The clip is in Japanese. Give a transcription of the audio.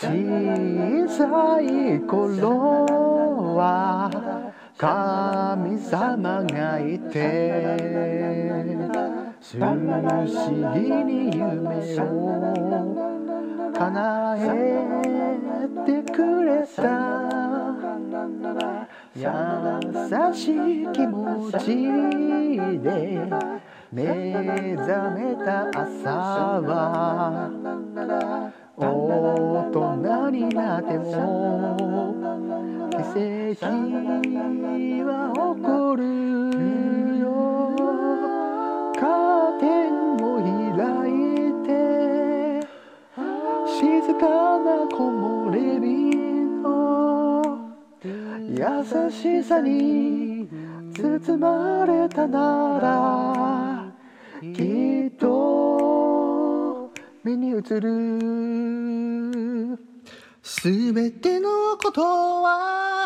小さい頃は神様がいて不思議に夢を叶えてくれた優しい気持ちで目覚めた朝はになっても奇跡は起こるよ。カーテンを開いて静かな木漏れ日の優しさに包まれたならきっと目に映る。すべてのことは